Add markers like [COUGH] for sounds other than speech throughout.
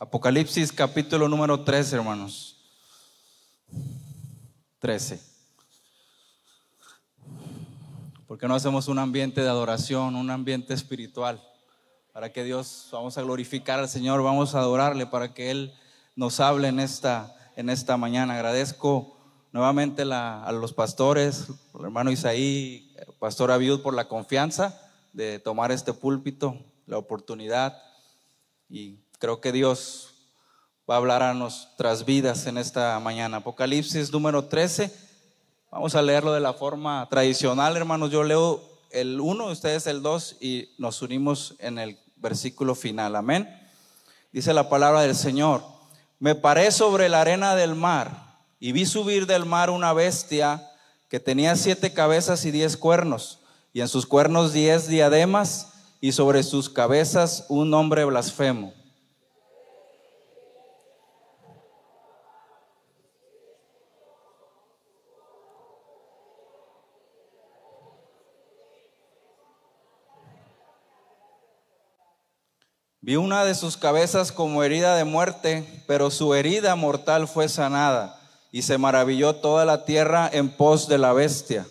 Apocalipsis capítulo número 13, hermanos. 13. ¿Por qué no hacemos un ambiente de adoración, un ambiente espiritual? Para que Dios, vamos a glorificar al Señor, vamos a adorarle, para que Él nos hable en esta, en esta mañana. Agradezco nuevamente a los pastores, al hermano Isaí, pastor Abiud, por la confianza de tomar este púlpito, la oportunidad. Y creo que Dios va a hablar a nuestras vidas en esta mañana. Apocalipsis número 13. Vamos a leerlo de la forma tradicional, hermanos. Yo leo el 1, ustedes el 2 y nos unimos en el versículo final. Amén. Dice la palabra del Señor. Me paré sobre la arena del mar y vi subir del mar una bestia que tenía siete cabezas y diez cuernos, y en sus cuernos diez diademas, y sobre sus cabezas un nombre blasfemo. Vi una de sus cabezas como herida de muerte, pero su herida mortal fue sanada, y se maravilló toda la tierra en pos de la bestia.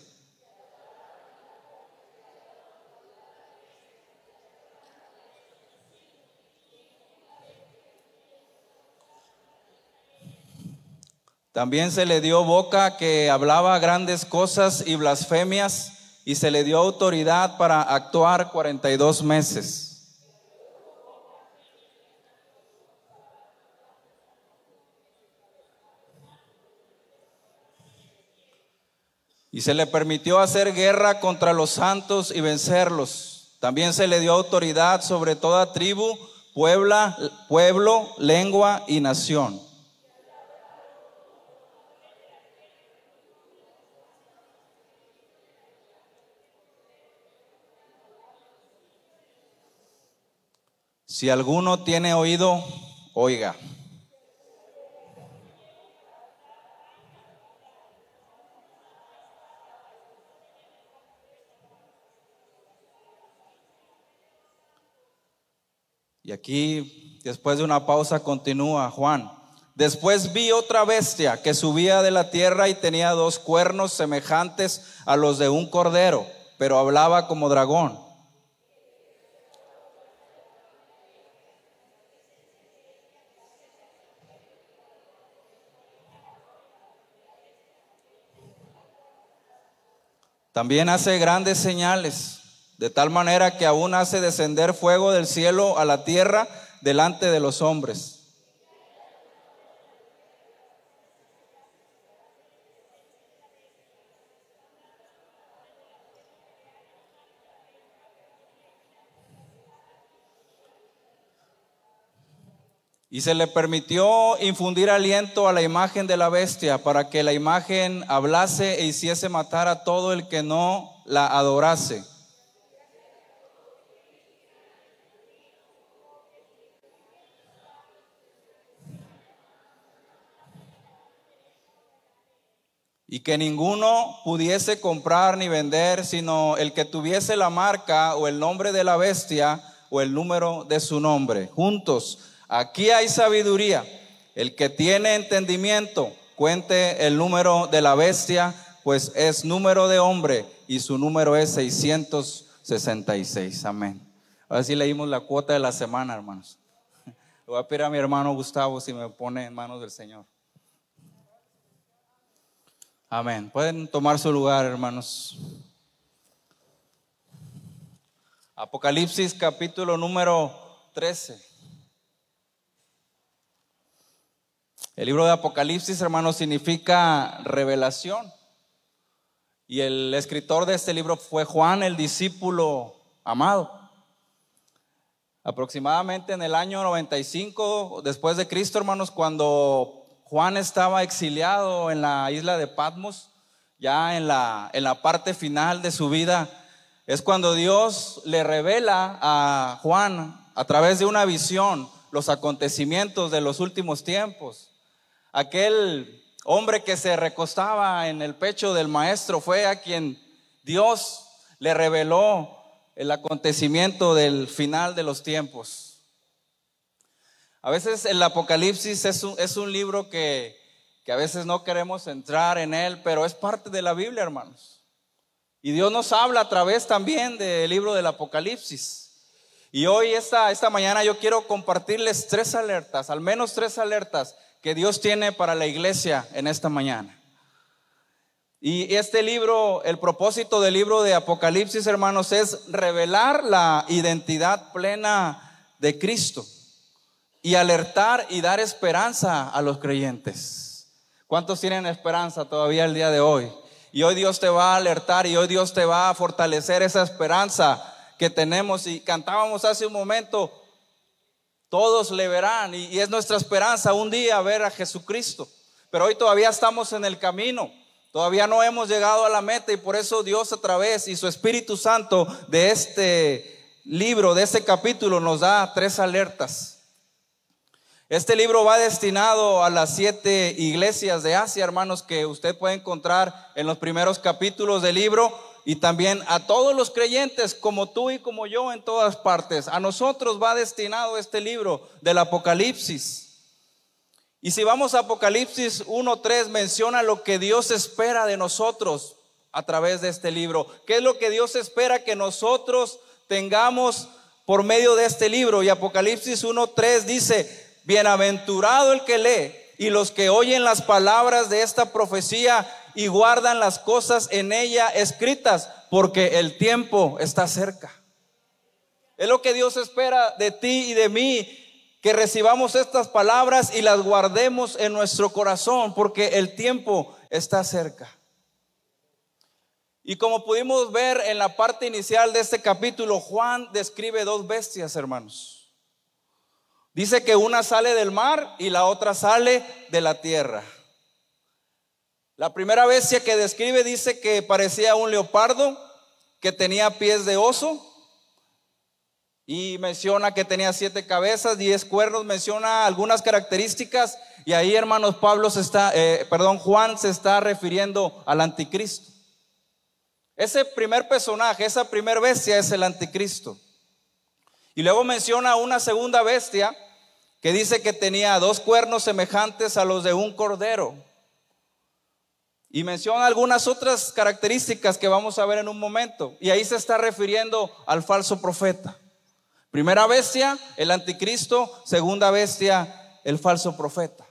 También se le dio boca que hablaba grandes cosas y blasfemias, y se le dio autoridad para actuar 42 meses. Y se le permitió hacer guerra contra los santos y vencerlos. También se le dio autoridad sobre toda tribu, puebla, pueblo, lengua y nación. Si alguno tiene oído, oiga. Y aquí, después de una pausa, continúa Juan. Después vi otra bestia que subía de la tierra y tenía dos cuernos semejantes a los de un cordero, pero hablaba como dragón. También hace grandes señales de tal manera que aún hace descender fuego del cielo a la tierra delante de los hombres. Y se le permitió infundir aliento a la imagen de la bestia para que la imagen hablase e hiciese matar a todo el que no la adorase. Y que ninguno pudiese comprar ni vender, sino el que tuviese la marca o el nombre de la bestia o el número de su nombre. Juntos, aquí hay sabiduría. El que tiene entendimiento, cuente el número de la bestia, pues es número de hombre y su número es 666. Amén. Ahora sí leímos la cuota de la semana, hermanos. [LAUGHS] Le voy a pedir a mi hermano Gustavo si me pone en manos del Señor. Amén. Pueden tomar su lugar, hermanos. Apocalipsis capítulo número 13. El libro de Apocalipsis, hermanos, significa revelación. Y el escritor de este libro fue Juan, el discípulo amado. Aproximadamente en el año 95 después de Cristo, hermanos, cuando Juan estaba exiliado en la isla de Patmos, ya en la, en la parte final de su vida. Es cuando Dios le revela a Juan a través de una visión los acontecimientos de los últimos tiempos. Aquel hombre que se recostaba en el pecho del maestro fue a quien Dios le reveló el acontecimiento del final de los tiempos. A veces el Apocalipsis es un, libro que, que a veces no queremos entrar en él, pero es parte de la Biblia, hermanos. Y Dios nos habla a través también del libro del Apocalipsis. Y hoy, esta, esta mañana, yo quiero compartirles tres alertas, al menos tres alertas que Dios tiene para la iglesia en esta mañana. Y este libro, el propósito del libro de Apocalipsis, hermanos, es revelar la identidad plena de Cristo y alertar y dar esperanza a los creyentes. ¿Cuántos tienen esperanza todavía el día de hoy? Y hoy Dios te va a alertar y hoy Dios te va a fortalecer esa esperanza que tenemos. Y cantábamos hace un momento, todos le verán y, es nuestra esperanza un día ver a Jesucristo. Pero hoy todavía estamos en el camino. Todavía no hemos llegado a la meta y por eso Dios a través y su Espíritu Santo de este libro, de este capítulo, nos da tres alertas. Este libro va destinado a las siete iglesias de Asia, hermanos, que usted puede encontrar en los primeros capítulos del libro y también a todos los creyentes como tú y como yo en todas partes. A nosotros va destinado este libro del Apocalipsis. Y si vamos a Apocalipsis 1.3, menciona lo que Dios espera de nosotros a través de este libro. ¿Qué es lo que Dios espera que nosotros tengamos por medio de este libro? Y Apocalipsis 1.3 dice, Bienaventurado el que lee y los que oyen las palabras de esta profecía y guardan las cosas en ella escritas, porque el tiempo está cerca. Es lo que Dios espera de ti y de mí, que recibamos estas palabras y las guardemos en nuestro corazón, porque el tiempo está cerca. Y como pudimos ver en la parte inicial de este capítulo, Juan describe dos bestias, hermanos. Dice que una sale del mar y la otra sale de la tierra. La primera bestia que describe dice que parecía un leopardo, que tenía pies de oso y menciona que tenía siete cabezas, diez cuernos, menciona algunas características y ahí hermanos Pablo se está, eh, perdón, Juan se está refiriendo al anticristo. Ese primer personaje, esa primera bestia es el anticristo. Y luego menciona una segunda bestia que dice que tenía dos cuernos semejantes a los de un cordero. Y menciona algunas otras características que vamos a ver en un momento. Y ahí se está refiriendo al falso profeta. Primera bestia, el anticristo. Segunda bestia, el falso profeta.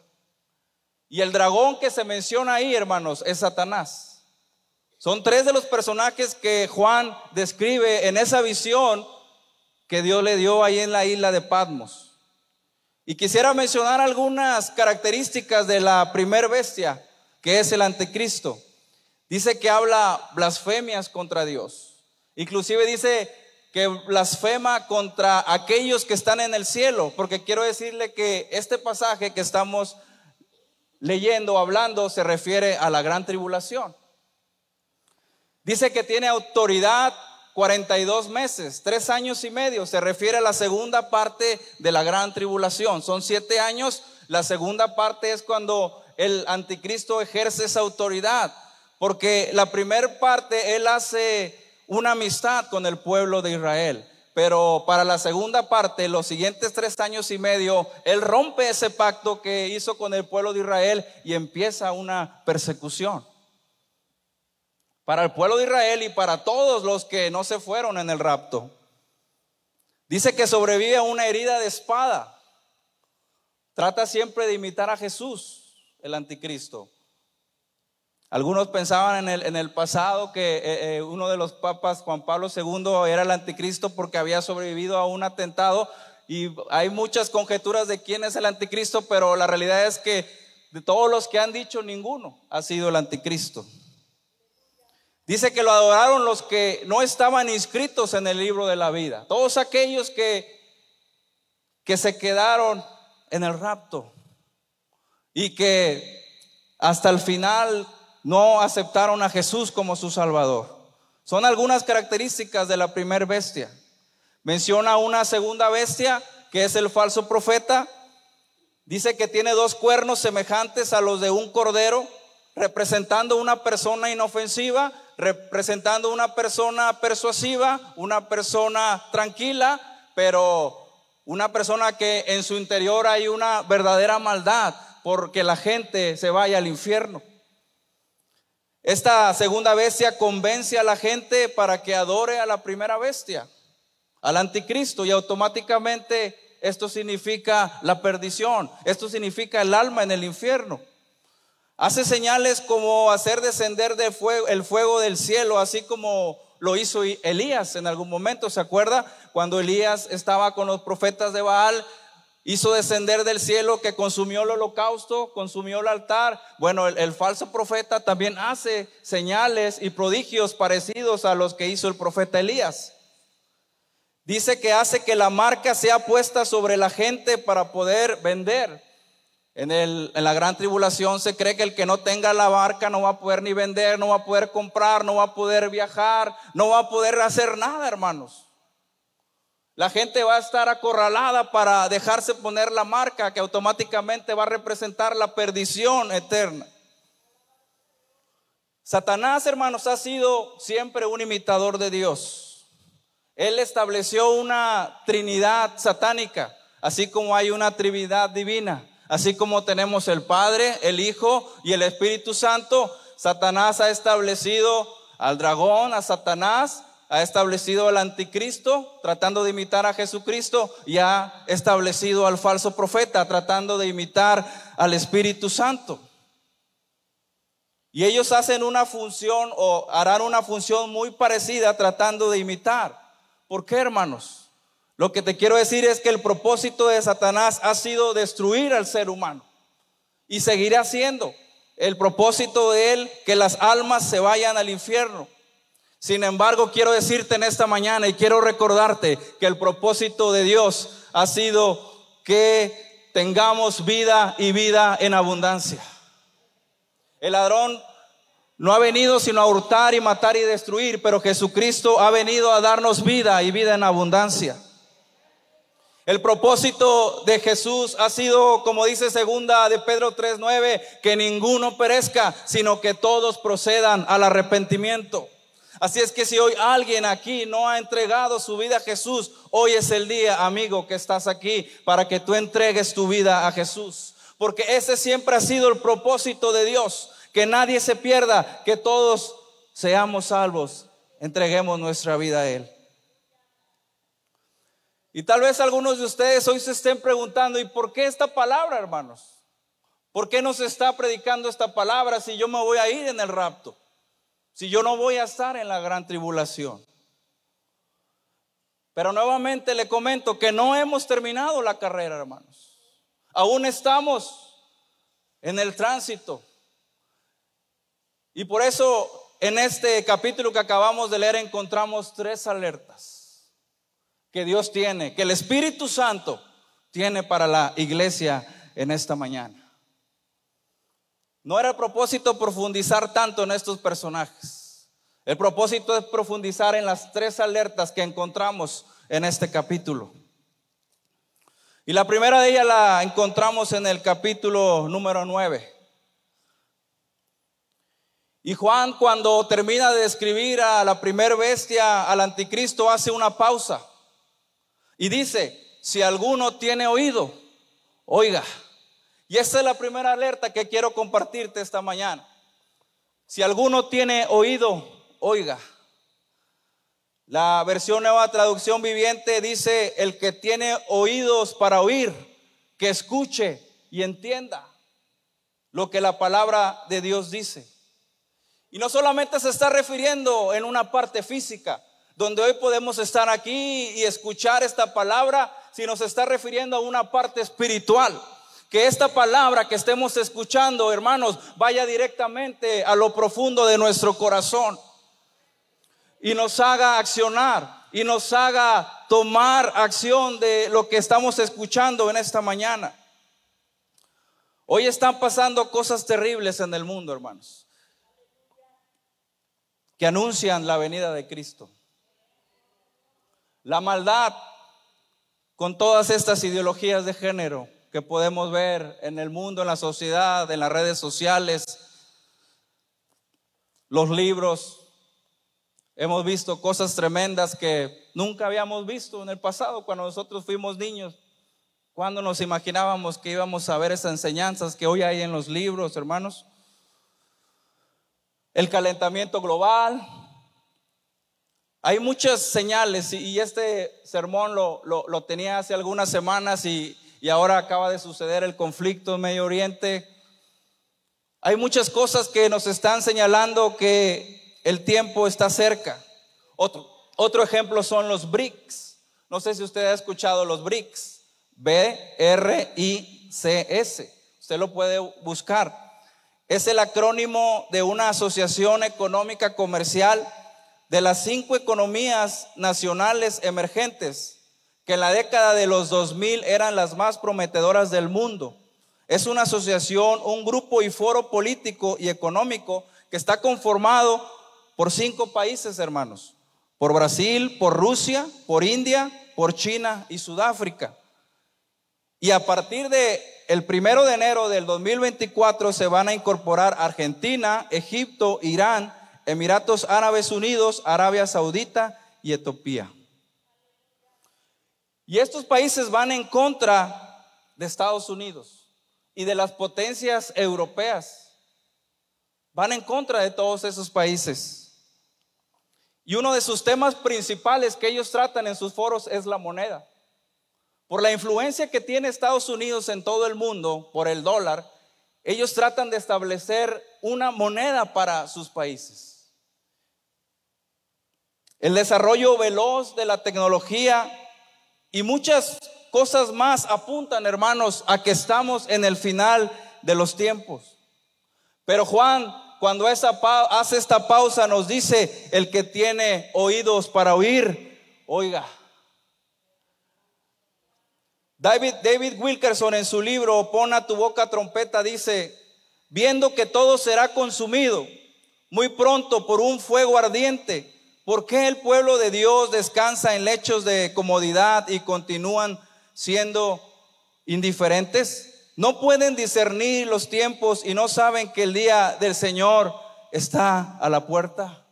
Y el dragón que se menciona ahí, hermanos, es Satanás. Son tres de los personajes que Juan describe en esa visión que Dios le dio ahí en la isla de Patmos. Y quisiera mencionar algunas características de la primer bestia, que es el anticristo. Dice que habla blasfemias contra Dios. Inclusive dice que blasfema contra aquellos que están en el cielo, porque quiero decirle que este pasaje que estamos leyendo, hablando, se refiere a la gran tribulación. Dice que tiene autoridad 42 meses, tres años y medio, se refiere a la segunda parte de la gran tribulación. Son siete años, la segunda parte es cuando el anticristo ejerce esa autoridad, porque la primera parte él hace una amistad con el pueblo de Israel. Pero para la segunda parte, los siguientes tres años y medio, él rompe ese pacto que hizo con el pueblo de Israel y empieza una persecución para el pueblo de Israel y para todos los que no se fueron en el rapto. Dice que sobrevive a una herida de espada. Trata siempre de imitar a Jesús, el anticristo. Algunos pensaban en el, pasado que eh, eh, uno de los papas, Juan Pablo II, era el anticristo porque había sobrevivido a un atentado. Y hay muchas conjeturas de quién es el anticristo, pero la realidad es que de todos los que han dicho, ninguno ha sido el anticristo. Dice que lo adoraron los que no estaban inscritos en el libro de la vida. Todos aquellos que, que se quedaron en el rapto y que hasta el final no aceptaron a Jesús como su Salvador. Son algunas características de la primer bestia. Menciona una segunda bestia que es el falso profeta. Dice que tiene dos cuernos semejantes a los de un cordero, representando una persona inofensiva representando una persona persuasiva, una persona tranquila, pero Una persona que en su interior hay una verdadera maldad porque la gente se vaya al infierno. Esta segunda bestia convence a la gente para que adore a la primera bestia, al anticristo, y automáticamente esto significa la perdición, esto significa el alma en el infierno. Hace señales como hacer descender de fuego, el fuego del cielo, así como lo hizo Elías en algún momento, ¿se acuerda? Cuando Elías estaba con los profetas de Baal, hizo descender del cielo que consumió el holocausto, consumió el altar. Bueno, el, falso profeta también hace señales y prodigios parecidos a los que hizo el profeta Elías. Dice que hace que la marca sea puesta sobre la gente para poder vender. En, el, en la gran tribulación se cree que el que no tenga la marca no va a poder ni vender, no va a poder comprar, no va a poder viajar, no va a poder hacer nada, hermanos. La gente va a estar acorralada para dejarse poner la marca que automáticamente va a representar la perdición eterna. Satanás, hermanos, ha sido siempre un imitador de Dios. Él estableció una trinidad satánica, así como hay una trinidad divina, así como tenemos el Padre, el Hijo y el Espíritu Santo. Satanás ha establecido al dragón, a Satanás, ha establecido al anticristo tratando de imitar a Jesucristo y ha establecido al falso profeta tratando de imitar al Espíritu Santo. Y ellos hacen una función o harán una función muy parecida tratando de imitar. ¿Por qué, hermanos? Lo que te quiero decir es que el propósito de Satanás ha sido destruir al ser humano y seguirá siendo el propósito de él que las almas se vayan al infierno. Sin embargo, quiero decirte en esta mañana y quiero recordarte que el propósito de Dios ha sido que tengamos vida y vida en abundancia. El ladrón no ha venido sino a hurtar y matar y destruir, pero Jesucristo ha venido a darnos vida y vida en abundancia. El propósito de Jesús ha sido, como dice segunda de Pedro 3:9, que ninguno perezca, sino que todos procedan al arrepentimiento. Así es que si hoy alguien aquí no ha entregado su vida a Jesús, hoy es el día, amigo, que estás aquí para que tú entregues tu vida a Jesús. Porque ese siempre ha sido el propósito de Dios, que nadie se pierda, que todos seamos salvos, entreguemos nuestra vida a Él. Y tal vez algunos de ustedes hoy se estén preguntando, ¿y por qué esta palabra, hermanos? ¿Por qué nos está predicando esta palabra si yo me voy a ir en el rapto? si yo no voy a estar en la gran tribulación? Pero nuevamente le comento que no hemos terminado la carrera, hermanos. Aún estamos en el tránsito. Y por eso en este capítulo que acabamos de leer encontramos tres alertas que Dios tiene, que el Espíritu Santo tiene para la iglesia en esta mañana. No era el propósito profundizar tanto en estos personajes. El propósito es profundizar en las tres alertas que encontramos en este capítulo. Y la primera de ellas la encontramos en el capítulo número 9. Y Juan cuando termina de describir a la primer bestia, al anticristo, hace una pausa y dice, si alguno tiene oído, oiga. Y esa es la primera alerta que quiero compartirte esta mañana. Si alguno tiene oído, oiga. La versión nueva traducción viviente dice, el que tiene oídos para oír, que escuche y entienda lo que la palabra de Dios dice. Y no solamente se está refiriendo en una parte física, donde hoy podemos estar aquí y escuchar esta palabra, sino se está refiriendo a una parte espiritual que esta palabra que estemos escuchando, hermanos, vaya directamente a lo profundo de nuestro corazón y nos haga accionar y nos haga tomar acción de lo que estamos escuchando en esta mañana. Hoy están pasando cosas terribles en el mundo, hermanos, que anuncian la venida de Cristo. La maldad con todas estas ideologías de género que podemos ver en el mundo, en la sociedad, en las redes sociales, los libros, Hemos visto cosas tremendas que nunca habíamos visto en el pasado cuando nosotros fuimos niños. Cuando nos imaginábamos que íbamos a ver esas enseñanzas que hoy hay en los libros, hermanos. El calentamiento global. Hay muchas señales y este sermón lo, lo, tenía hace algunas semanas y, y ahora acaba de suceder el conflicto en Medio Oriente. Hay muchas cosas que nos están señalando que el tiempo está cerca. Otro, otro ejemplo son los BRICS. No sé si usted ha escuchado los BRICS. B-R-I-C-S. Usted lo puede buscar. Es el acrónimo de una asociación económica comercial de las cinco economías nacionales emergentes, que en la década de los 2000 eran las más prometedoras del mundo. Es una asociación, un grupo y foro político y económico que está conformado por cinco países, hermanos. Por Brasil, por Rusia, por India, por China y Sudáfrica. Y a partir de primero de enero del 2024 se van a incorporar Argentina, Egipto, Irán, Emiratos Árabes Unidos, Arabia Saudita y Etiopía. Y estos países van en contra de Estados Unidos y de las potencias europeas. Van en contra de todos esos países. Y uno de sus temas principales que ellos tratan en sus foros es la moneda. Por la influencia que tiene Estados Unidos en todo el mundo, por el dólar, ellos tratan de establecer una moneda para sus países. El desarrollo veloz de la tecnología y muchas cosas más apuntan, hermanos, a que estamos en el final de los tiempos. Pero Juan, cuando hace esta pausa, nos dice, el que tiene oídos para oír, oiga. David, David Wilkerson en su libro Pon tu boca trompeta dice, viendo que todo será consumido muy pronto por un fuego ardiente, ¿por qué el pueblo de Dios descansa en lechos de comodidad y continúan siendo indiferentes? No pueden discernir los tiempos y no saben que el día del Señor está a la puerta.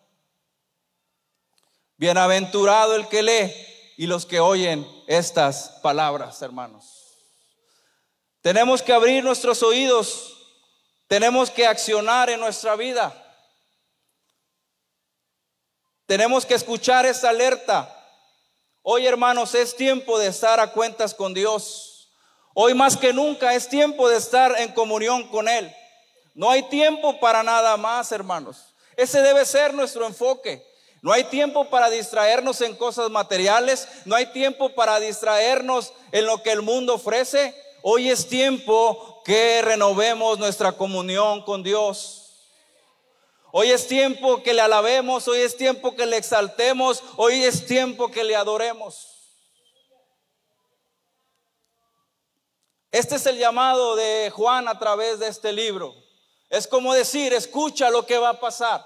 Bienaventurado el que lee y los que oyen estas palabras, hermanos. Tenemos que abrir nuestros oídos, tenemos que accionar en nuestra vida. Tenemos que escuchar esta alerta. Hoy, hermanos, es tiempo de estar a cuentas con Dios. Hoy más que nunca es tiempo de estar en comunión con Él. No hay tiempo para nada más, hermanos. Ese debe ser nuestro enfoque. No hay tiempo para distraernos en cosas materiales, no hay tiempo para distraernos en lo que el mundo ofrece. Hoy es tiempo que renovemos nuestra comunión con Dios. Hoy es tiempo que le alabemos, hoy es tiempo que le exaltemos, hoy es tiempo que le adoremos. Este es el llamado de Juan a través de este libro. Es como decir, escucha lo que va a pasar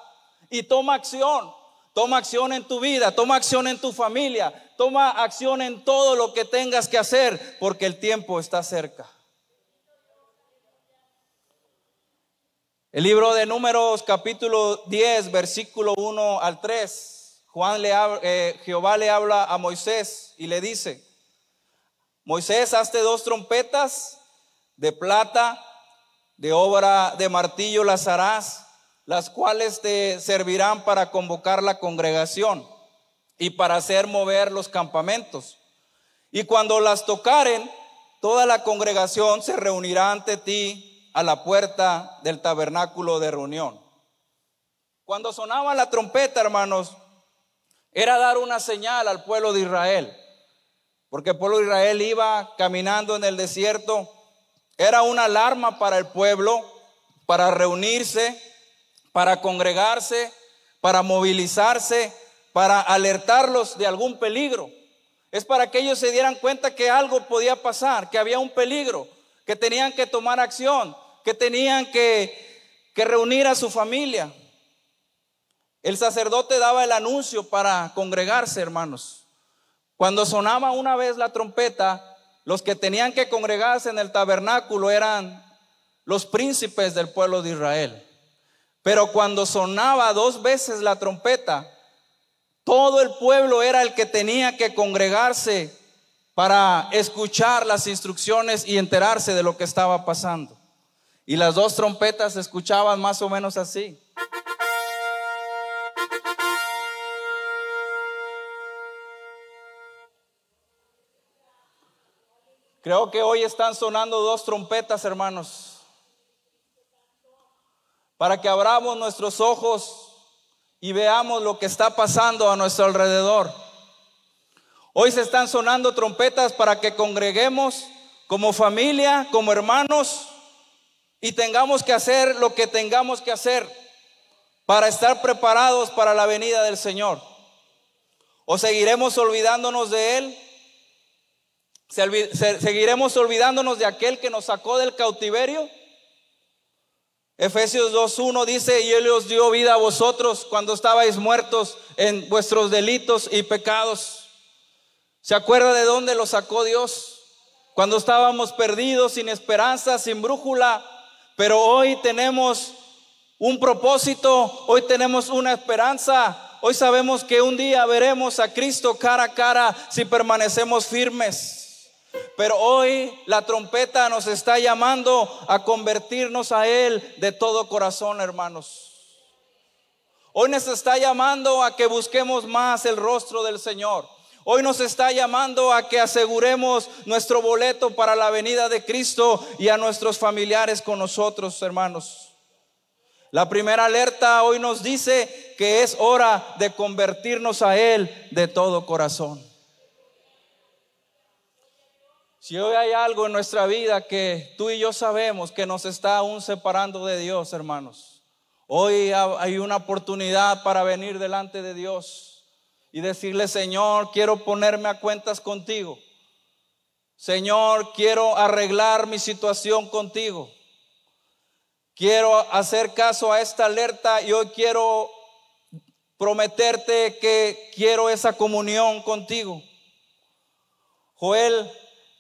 y toma acción. Toma acción en tu vida, toma acción en tu familia, toma acción en todo lo que tengas que hacer, porque el tiempo está cerca. El libro de Números capítulo 10, versículo 1 al 3, Juan le eh, Jehová le habla a Moisés y le dice, Moisés, hazte dos trompetas de plata, de obra de martillo las harás las cuales te servirán para convocar la congregación y para hacer mover los campamentos. Y cuando las tocaren, toda la congregación se reunirá ante ti a la puerta del tabernáculo de reunión. Cuando sonaba la trompeta, hermanos, era dar una señal al pueblo de Israel, porque el pueblo de Israel iba caminando en el desierto, era una alarma para el pueblo, para reunirse para congregarse, para movilizarse, para alertarlos de algún peligro. Es para que ellos se dieran cuenta que algo podía pasar, que había un peligro, que tenían que tomar acción, que tenían que, reunir a su familia. El sacerdote daba el anuncio para congregarse, hermanos. Cuando sonaba una vez la trompeta, los que tenían que congregarse en el tabernáculo eran los príncipes del pueblo de Israel. Pero cuando sonaba dos veces la trompeta, Todo el pueblo era el que tenía que congregarse para escuchar las instrucciones y enterarse de lo que estaba pasando. Y las dos trompetas se escuchaban más o menos así. Creo que hoy están sonando dos trompetas, hermanos, para que abramos nuestros ojos y veamos lo que está pasando a nuestro alrededor. Hoy se están sonando trompetas para que congreguemos como familia, como hermanos, y tengamos que hacer lo que tengamos que hacer para estar preparados para la venida del Señor. ¿O seguiremos olvidándonos de Él? ¿Seguiremos olvidándonos de aquel que nos sacó del cautiverio? Efesios 2.1 dice, y Él os dio vida a vosotros cuando estabais muertos en vuestros delitos y pecados. ¿Se acuerda de dónde lo sacó Dios? Cuando estábamos perdidos, sin esperanza, sin brújula, pero hoy tenemos un propósito, hoy tenemos una esperanza, hoy sabemos que un día veremos a Cristo cara a cara si permanecemos firmes. Pero hoy la trompeta nos está llamando a convertirnos a Él de todo corazón, hermanos. Hoy nos está llamando a que busquemos más el rostro del Señor. Hoy nos está llamando a que aseguremos nuestro boleto para la venida de Cristo y a nuestros familiares con nosotros, hermanos. La primera alerta hoy nos dice que es hora de convertirnos a Él de todo corazón. Si hoy hay algo en nuestra vida que tú y yo sabemos que nos está aún separando de Dios, hermanos, hoy hay una oportunidad para venir delante de Dios y decirle, Señor, quiero ponerme a cuentas contigo. Señor, quiero arreglar mi situación contigo. Quiero hacer caso a esta alerta y hoy quiero prometerte que quiero esa comunión contigo. Joel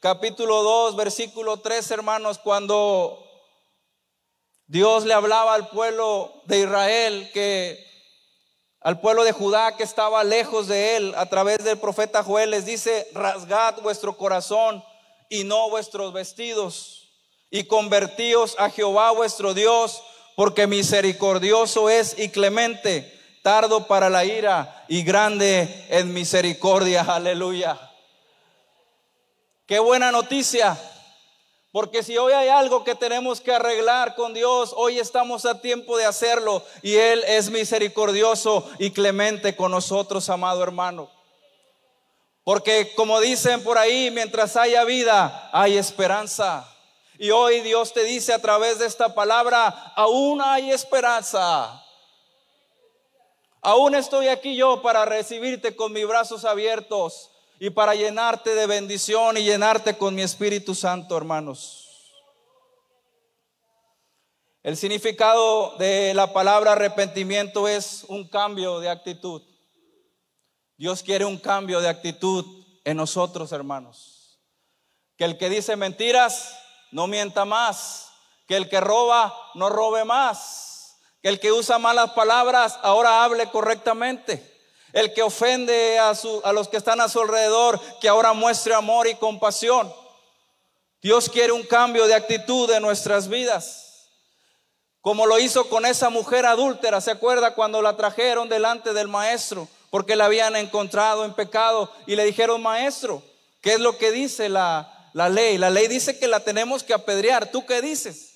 capítulo 2, versículo 3, hermanos, cuando Dios le hablaba al pueblo de Israel que al pueblo de Judá que estaba lejos de él a través del profeta Joel les dice, rasgad vuestro corazón y no vuestros vestidos y convertíos a Jehová vuestro Dios, porque misericordioso es y clemente, tardo para la ira y grande en misericordia. [LAUGHS] Aleluya. Qué buena noticia. Porque si hoy hay algo que tenemos que arreglar con Dios, hoy estamos a tiempo de hacerlo. Y Él es misericordioso y clemente con nosotros, amado hermano. Porque como dicen por ahí, mientras haya vida, hay esperanza. Y hoy Dios te dice a través de esta palabra, aún hay esperanza. Aún estoy aquí yo para recibirte con mis brazos abiertos y para llenarte de bendición y llenarte con mi Espíritu Santo, hermanos. El significado de la palabra arrepentimiento es un cambio de actitud. Dios quiere un cambio de actitud en nosotros, hermanos. Que el que dice mentiras no mienta más. Que el que roba no robe más. Que el que usa malas palabras ahora hable correctamente. El que ofende a, a los que están a su alrededor, que ahora muestre amor y compasión. Dios quiere un cambio de actitud en nuestras vidas. Como lo hizo con esa mujer adúltera, ¿se acuerda cuando la trajeron delante del maestro? Porque la habían encontrado en pecado y le dijeron, maestro, ¿qué es lo que dice la, la ley? La ley dice que la tenemos que apedrear. ¿Tú qué dices?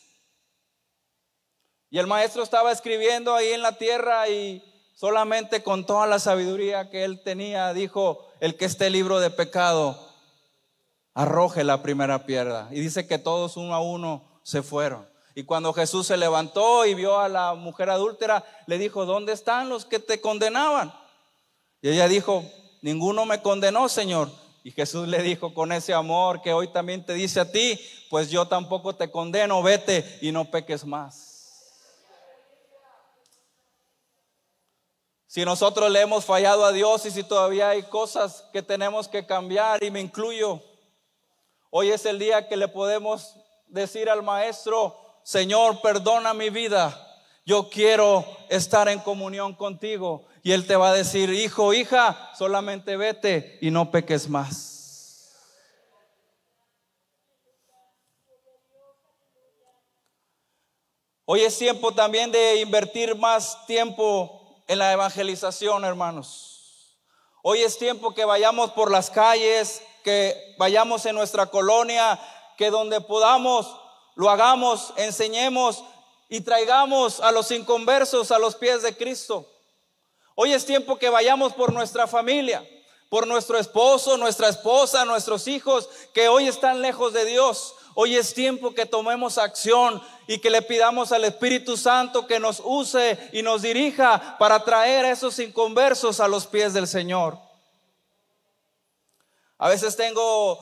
Y el maestro estaba escribiendo ahí en la tierra y solamente con toda la sabiduría que él tenía, dijo, el que esté libro de pecado, arroje la primera piedra. Y dice que todos uno a uno se fueron. Y cuando Jesús se levantó y vio a la mujer adúltera, le dijo, ¿dónde están los que te condenaban? Y ella dijo, ninguno me condenó, Señor. Y Jesús le dijo con ese amor que hoy también te dice a ti, pues yo tampoco te condeno, vete y no peques más. Si nosotros le hemos fallado a Dios y si todavía hay cosas que tenemos que cambiar y me incluyo, hoy es el día que le podemos decir al maestro, Señor, perdona mi vida, yo quiero estar en comunión contigo. Y Él te va a decir, hijo, hija, solamente vete y no peques más. Hoy es tiempo también de invertir más tiempo en la evangelización, hermanos. Hoy es tiempo que vayamos por las calles, que vayamos en nuestra colonia, que donde podamos lo hagamos, enseñemos y traigamos a los inconversos a los pies de Cristo. Hoy es tiempo que vayamos por nuestra familia, por nuestro esposo, nuestra esposa, nuestros hijos que hoy están lejos de Dios. Hoy es tiempo que tomemos acción y que le pidamos al Espíritu Santo que nos use y nos dirija para traer a esos inconversos a los pies del Señor. A veces tengo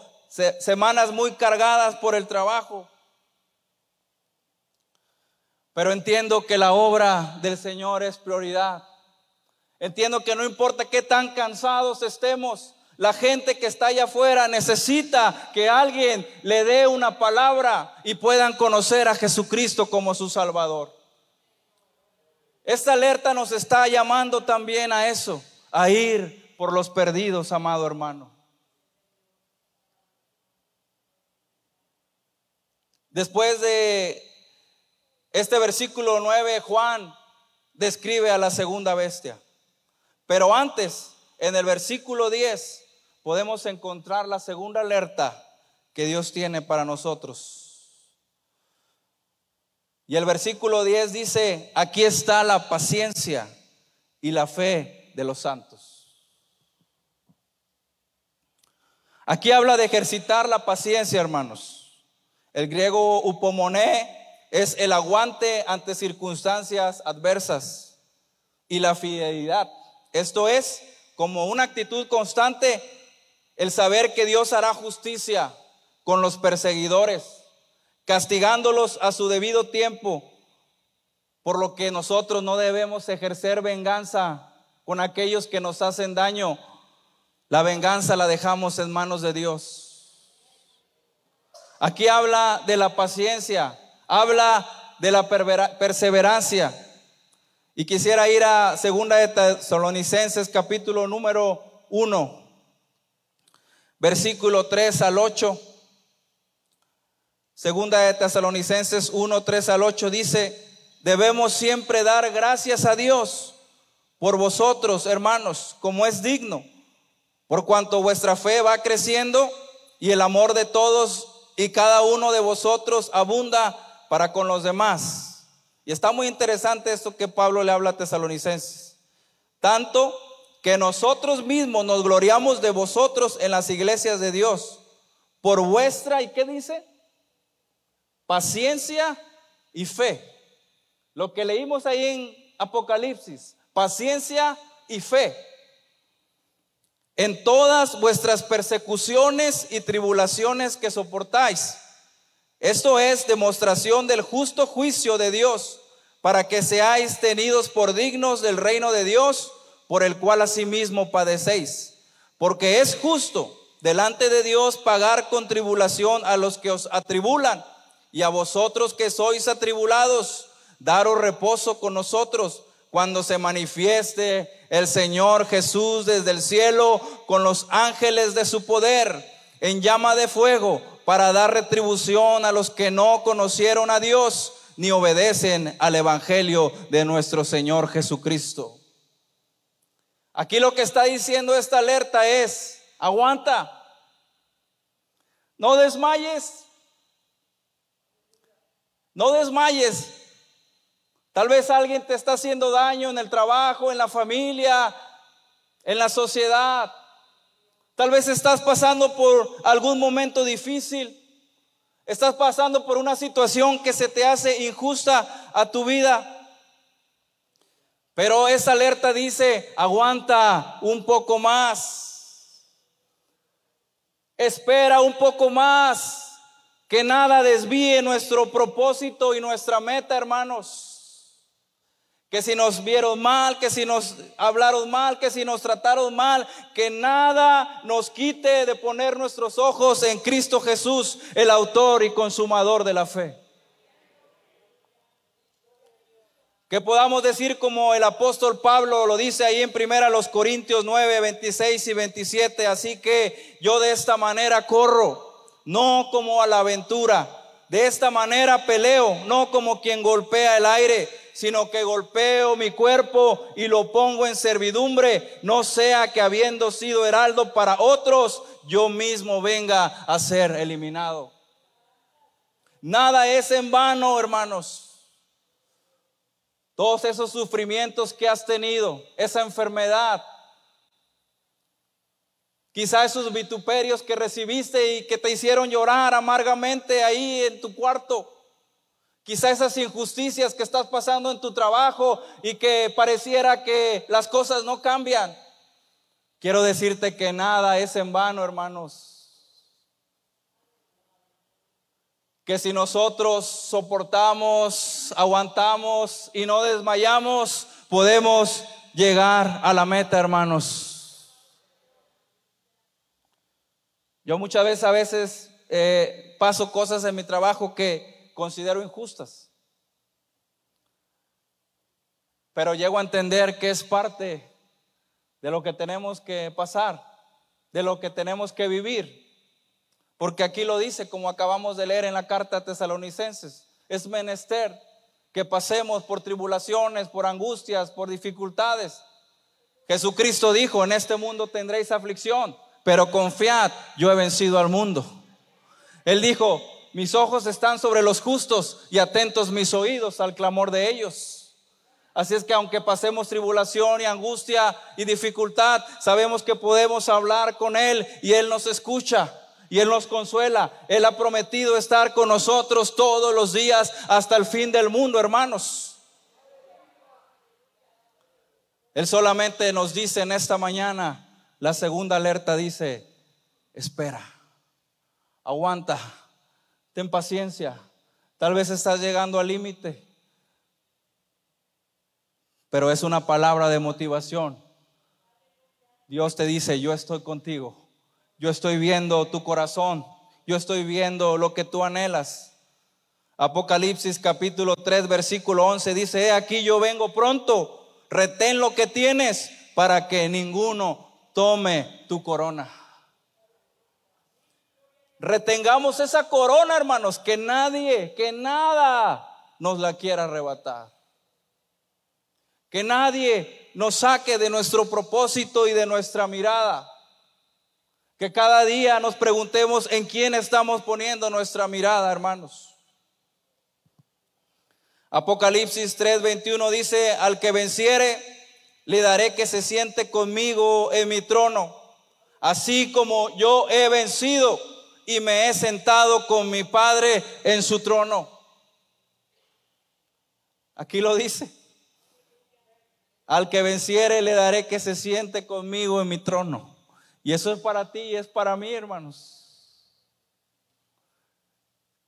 semanas muy cargadas por el trabajo, pero entiendo que la obra del Señor es prioridad. Entiendo que no importa qué tan cansados estemos, la gente que está allá afuera necesita que alguien le dé una palabra y puedan conocer a Jesucristo como su Salvador. Esta alerta nos está llamando también a eso, a ir por los perdidos, amado hermano. Después de este versículo 9, Juan describe a la segunda bestia. Pero antes, en el versículo 10, podemos encontrar la segunda alerta que Dios tiene para nosotros. Y el versículo 10 dice, aquí está la paciencia y la fe de los santos. Aquí habla de ejercitar la paciencia, hermanos. El griego upomoné es el aguante ante circunstancias adversas y la fidelidad. Esto es como una actitud constante el saber que Dios hará justicia con los perseguidores, castigándolos a su debido tiempo, por lo que nosotros no debemos ejercer venganza con aquellos que nos hacen daño. La venganza la dejamos en manos de Dios. Aquí habla de la paciencia, habla de la perseverancia. Y quisiera ir a segunda de Tesalonicenses capítulo número 1, versículo 3 al 8. Segunda de Tesalonicenses 1, 3 al 8 dice, debemos siempre dar gracias a Dios por vosotros, hermanos, como es digno, por cuanto vuestra fe va creciendo y el amor de todos y cada uno de vosotros abunda para con los demás. Y está muy interesante esto que Pablo le habla a tesalonicenses. Tanto que nosotros mismos nos gloriamos de vosotros en las iglesias de Dios por vuestra, ¿y qué dice? Paciencia y fe. Lo que leímos ahí en Apocalipsis, paciencia y fe. En todas vuestras persecuciones y tribulaciones que soportáis esto es demostración del justo juicio de Dios, para que seáis tenidos por dignos del reino de Dios, por el cual asimismo padecéis. Porque es justo delante de Dios pagar con tribulación a los que os atribulan, y a vosotros que sois atribulados, daros reposo con nosotros cuando se manifieste el Señor Jesús desde el cielo con los ángeles de su poder en llama de fuego para dar retribución a los que no conocieron a Dios ni obedecen al Evangelio de nuestro Señor Jesucristo. Aquí lo que está diciendo esta alerta es, aguanta, no desmayes, no desmayes. Tal vez alguien te está haciendo daño en el trabajo, en la familia, en la sociedad. Tal vez estás pasando por algún momento difícil. Estás pasando por una situación que se te hace injusta a tu vida. Pero esa alerta dice, aguanta un poco más. Espera un poco más. Que nada desvíe nuestro propósito y nuestra meta, hermanos que si nos vieron mal, que si nos hablaron mal, que si nos trataron mal, que nada nos quite de poner nuestros ojos en Cristo Jesús, el autor y consumador de la fe. Que podamos decir como el apóstol Pablo lo dice ahí en primera los Corintios 9, 26 y 27. Así que yo de esta manera corro, no como a la aventura. De esta manera peleo, no como quien golpea el aire, sino que golpeo mi cuerpo y lo pongo en servidumbre, no sea que habiendo sido heraldo para otros, yo mismo venga a ser eliminado. Nada es en vano, hermanos. Todos esos sufrimientos que has tenido, esa enfermedad, quizá esos vituperios que recibiste y que te hicieron llorar amargamente ahí en tu cuarto. Quizá esas injusticias que estás pasando en tu trabajo y que pareciera que las cosas no cambian. Quiero decirte que nada es en vano, hermanos. Que si nosotros soportamos, aguantamos y no desmayamos, podemos llegar a la meta, hermanos. Yo muchas veces, a veces eh, paso cosas en mi trabajo que considero injustas, pero llego a entender que es parte de lo que tenemos que pasar, de lo que tenemos que vivir. Porque aquí lo dice, como acabamos de leer en la carta a tesalonicenses, es menester que pasemos por tribulaciones, por angustias, por dificultades. Jesucristo dijo, en este mundo tendréis aflicción, pero confiad, yo he vencido al mundo. Él dijo, mis ojos están sobre los justos y atentos mis oídos al clamor de ellos. Así es que aunque pasemos tribulación y angustia y dificultad, sabemos que podemos hablar con Él y Él nos escucha y Él nos consuela. Él ha prometido estar con nosotros todos los días hasta el fin del mundo, hermanos. Él solamente nos dice en esta mañana, la segunda alerta dice, espera, aguanta, ten paciencia. Tal vez estás llegando al límite, pero es una palabra de motivación. Dios te dice, yo estoy contigo. Yo estoy viendo tu corazón. Yo estoy viendo lo que tú anhelas. Apocalipsis capítulo 3 versículo 11 dice, he aquí yo vengo pronto, retén lo que tienes para que ninguno tome tu corona. Retengamos esa corona, hermanos, que nadie, que nada nos la quiera arrebatar. Que nadie nos saque de nuestro propósito y de nuestra mirada. Que cada día nos preguntemos en quién estamos poniendo nuestra mirada, hermanos. Apocalipsis 3:21 dice, al que venciere, le daré que se siente conmigo en mi trono, así como yo he vencido y me he sentado con mi Padre en su trono. Aquí lo dice. Al que venciere le daré que se siente conmigo en mi trono. Y eso es para ti y es para mí, hermanos.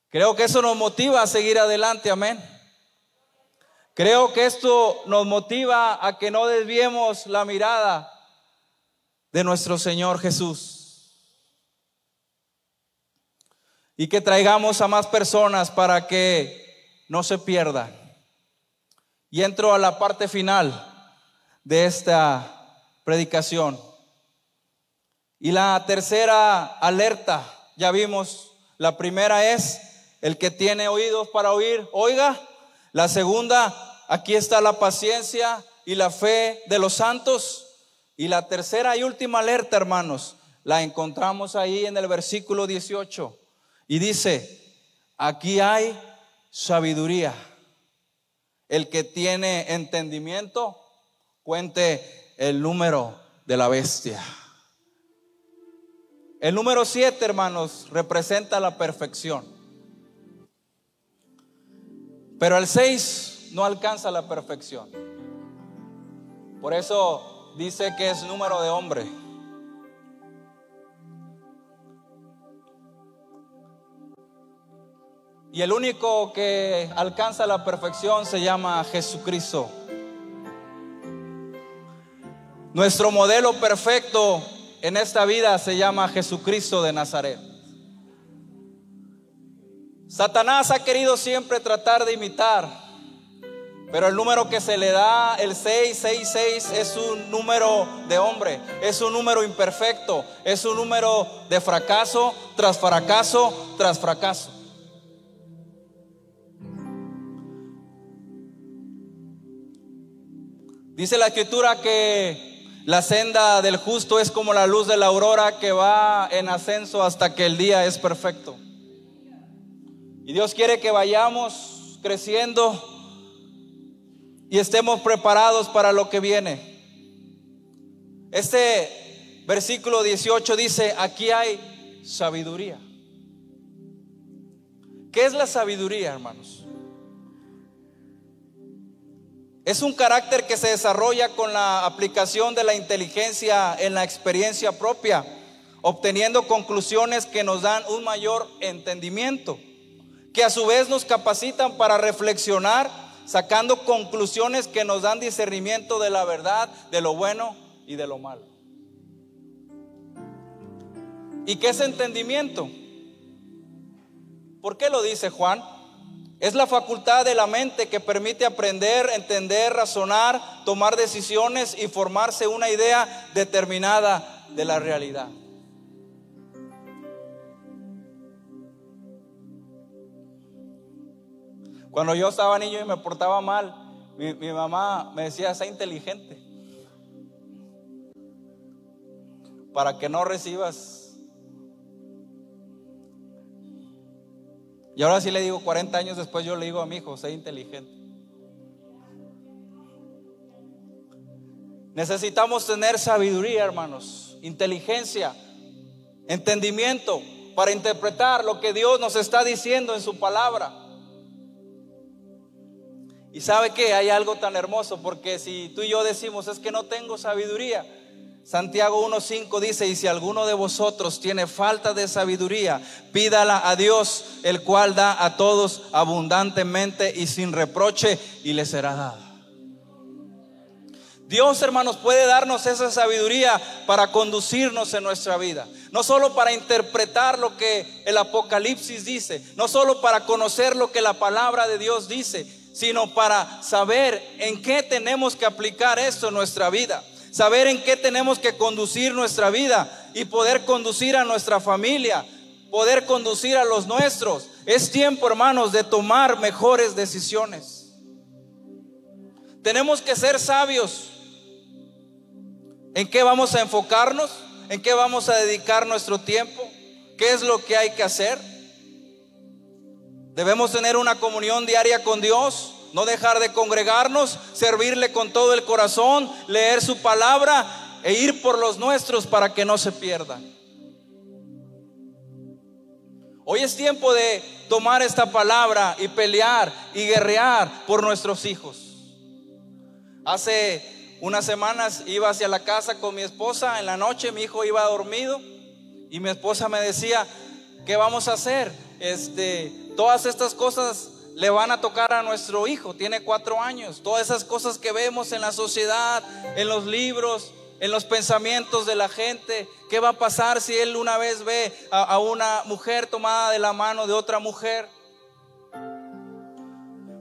Creo que eso nos motiva a seguir adelante, amén. Creo que esto nos motiva a que no desviemos la mirada de nuestro Señor Jesús. Y que traigamos a más personas para que no se pierdan. Y entro a la parte final de esta predicación. Y la tercera alerta, ya vimos, la primera es el que tiene oídos para oír, oiga. La segunda, aquí está la paciencia y la fe de los santos. Y la tercera y última alerta, hermanos, la encontramos ahí en el versículo 18. Y dice, aquí hay sabiduría. El que tiene entendimiento, cuente el número de la bestia. El número siete, hermanos, representa la perfección. Pero el seis no alcanza la perfección. Por eso dice que es número de hombre. Y el único que alcanza la perfección se llama Jesucristo. Nuestro modelo perfecto en esta vida se llama Jesucristo de Nazaret. Satanás ha querido siempre tratar de imitar, Pero el número que se le da, el 666, es un número de hombre, es un número imperfecto, es un número de fracaso tras fracaso tras fracaso. Dice la escritura que la senda del justo es como la luz de la aurora que va en ascenso hasta que el día es perfecto. Y Dios quiere que vayamos creciendo y estemos preparados para lo que viene. Este versículo 18 dice, aquí hay sabiduría. ¿Qué es la sabiduría, hermanos? Es un carácter que se desarrolla con la aplicación de la inteligencia en la experiencia propia, obteniendo conclusiones que nos dan un mayor entendimiento, que a su vez nos capacitan para reflexionar sacando conclusiones que nos dan discernimiento de la verdad, de lo bueno y de lo malo. ¿Y qué es entendimiento? ¿Por qué lo dice Juan? Es la facultad de la mente que permite aprender, entender, razonar, tomar decisiones y formarse una idea determinada de la realidad. Cuando yo estaba niño y me portaba mal, mi, mamá me decía, sé inteligente. Para que no recibas. Y ahora sí le digo, 40 años después yo le digo a mi hijo, sé inteligente. Necesitamos tener sabiduría, hermanos, inteligencia, entendimiento para interpretar lo que Dios nos está diciendo en su palabra. Y sabe que hay algo tan hermoso, porque si tú y yo decimos es que no tengo sabiduría, Santiago 1.5 dice, y si alguno de vosotros tiene falta de sabiduría, pídala a Dios, el cual da a todos abundantemente y sin reproche, y le será dada. Dios, hermanos, puede darnos esa sabiduría para conducirnos en nuestra vida. No solo para interpretar lo que el Apocalipsis dice, no solo para conocer lo que la palabra de Dios dice, sino para saber en qué tenemos que aplicar esto en nuestra vida, saber en qué tenemos que conducir nuestra vida y poder conducir a nuestra familia, poder conducir a los nuestros. Es tiempo, hermanos, de tomar mejores decisiones. Tenemos que ser sabios. ¿En qué vamos a enfocarnos? ¿En qué vamos a dedicar nuestro tiempo? ¿Qué es lo que hay que hacer? Debemos tener una comunión diaria con Dios, no dejar de congregarnos, servirle con todo el corazón, leer su palabra e ir por los nuestros para que no se pierdan. Hoy es tiempo de tomar esta palabra y pelear y guerrear por nuestros hijos. Hace unas semanas iba hacia la casa con mi esposa, en la noche mi hijo iba dormido y mi esposa me decía, ¿qué vamos a hacer? Este, Todas estas cosas le van a tocar a nuestro hijo, tiene cuatro años. Todas esas cosas que vemos en la sociedad, en los libros, en los pensamientos de la gente. ¿Qué va a pasar si él una vez ve a, una mujer tomada de la mano de otra mujer?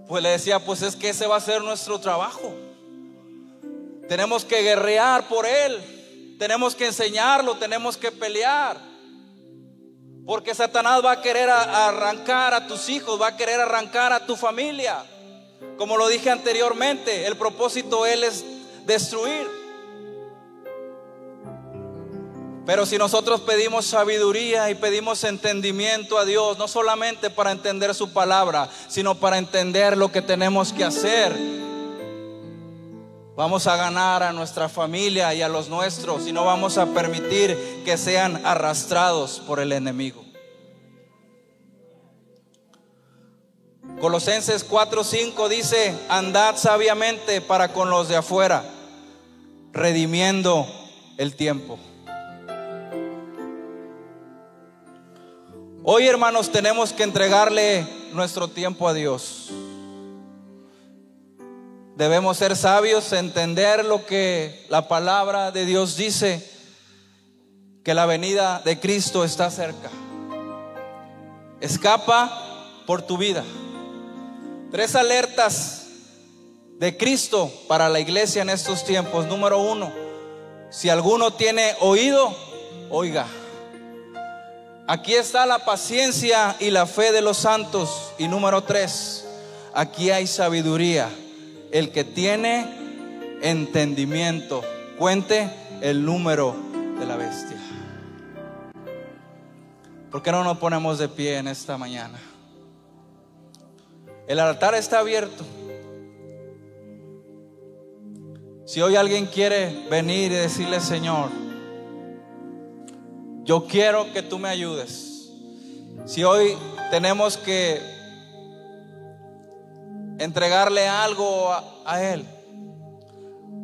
Pues le decía, pues es que ese va a ser nuestro trabajo. Tenemos que guerrear por él. Tenemos que enseñarlo, tenemos que pelear. Porque Satanás va a querer arrancar a tus hijos, va a querer arrancar a tu familia. Como lo dije anteriormente, el propósito él es destruir. Pero si nosotros pedimos sabiduría y pedimos entendimiento a Dios, no solamente para entender su palabra, sino para entender lo que tenemos que hacer Vamos a ganar a nuestra familia y a los nuestros y no vamos a permitir que sean arrastrados por el enemigo. Colosenses 4:5 dice, andad sabiamente para con los de afuera, redimiendo el tiempo. Hoy hermanos tenemos que entregarle nuestro tiempo a Dios. Debemos ser sabios, entender lo que la palabra de Dios dice, que la venida de Cristo está cerca. Escapa por tu vida. Tres alertas de Cristo para la iglesia en estos tiempos. Número uno, si alguno tiene oído, oiga. Aquí está la paciencia y la fe de los santos. Y número tres, aquí hay sabiduría. El que tiene entendimiento, cuente el número de la bestia. ¿Por qué no nos ponemos de pie en esta mañana? El altar está abierto. Si hoy alguien quiere venir y decirle, Señor, yo quiero que tú me ayudes. Si hoy tenemos que entregarle algo a, Él,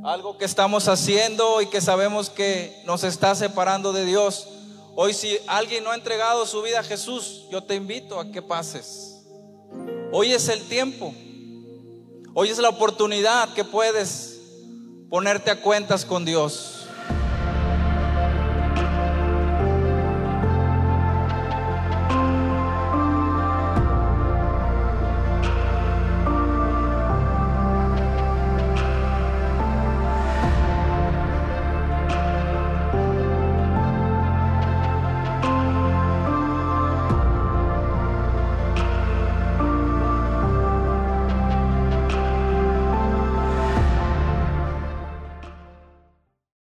algo que estamos haciendo y que sabemos que nos está separando de Dios. Hoy si alguien no ha entregado su vida a Jesús, yo te invito a que pases. Hoy es el tiempo. Hoy es la oportunidad que puedes ponerte a cuentas con Dios.